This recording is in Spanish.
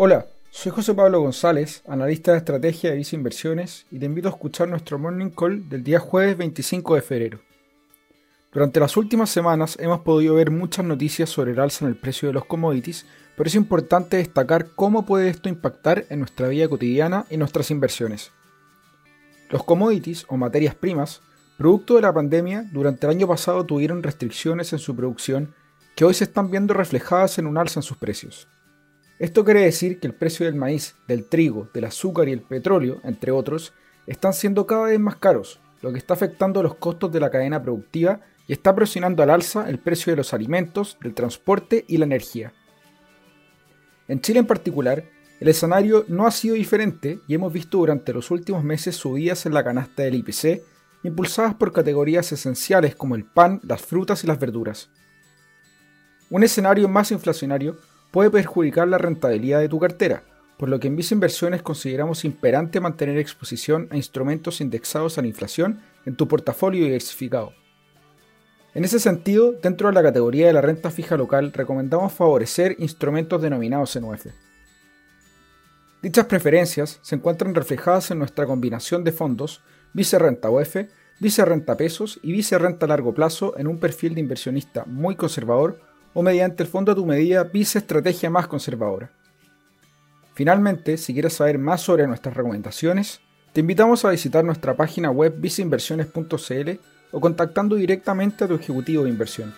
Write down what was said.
Hola, soy José Pablo González, analista de estrategia de Visa Inversiones, y te invito a escuchar nuestro morning call del día jueves 25 de febrero. Durante las últimas semanas hemos podido ver muchas noticias sobre el alza en el precio de los commodities, pero es importante destacar cómo puede esto impactar en nuestra vida cotidiana y nuestras inversiones. Los commodities o materias primas, producto de la pandemia, durante el año pasado tuvieron restricciones en su producción que hoy se están viendo reflejadas en un alza en sus precios. Esto quiere decir que el precio del maíz, del trigo, del azúcar y el petróleo, entre otros, están siendo cada vez más caros, lo que está afectando los costos de la cadena productiva y está presionando al alza el precio de los alimentos, del transporte y la energía. En Chile en particular, el escenario no ha sido diferente y hemos visto durante los últimos meses subidas en la canasta del IPC, impulsadas por categorías esenciales como el pan, las frutas y las verduras. Un escenario más inflacionario puede perjudicar la rentabilidad de tu cartera, por lo que en Visa Inversiones consideramos imperante mantener exposición a instrumentos indexados a la inflación en tu portafolio diversificado. En ese sentido, dentro de la categoría de la renta fija local, recomendamos favorecer instrumentos denominados en UF. Dichas preferencias se encuentran reflejadas en nuestra combinación de fondos Vice Renta UF, Vice Renta Pesos y Vice Renta Largo Plazo en un perfil de inversionista muy conservador o mediante el fondo a tu medida Vice Estrategia más conservadora. Finalmente, si quieres saber más sobre nuestras recomendaciones, te invitamos a visitar nuestra página web viceinversiones.cl o contactando directamente a tu ejecutivo de inversión.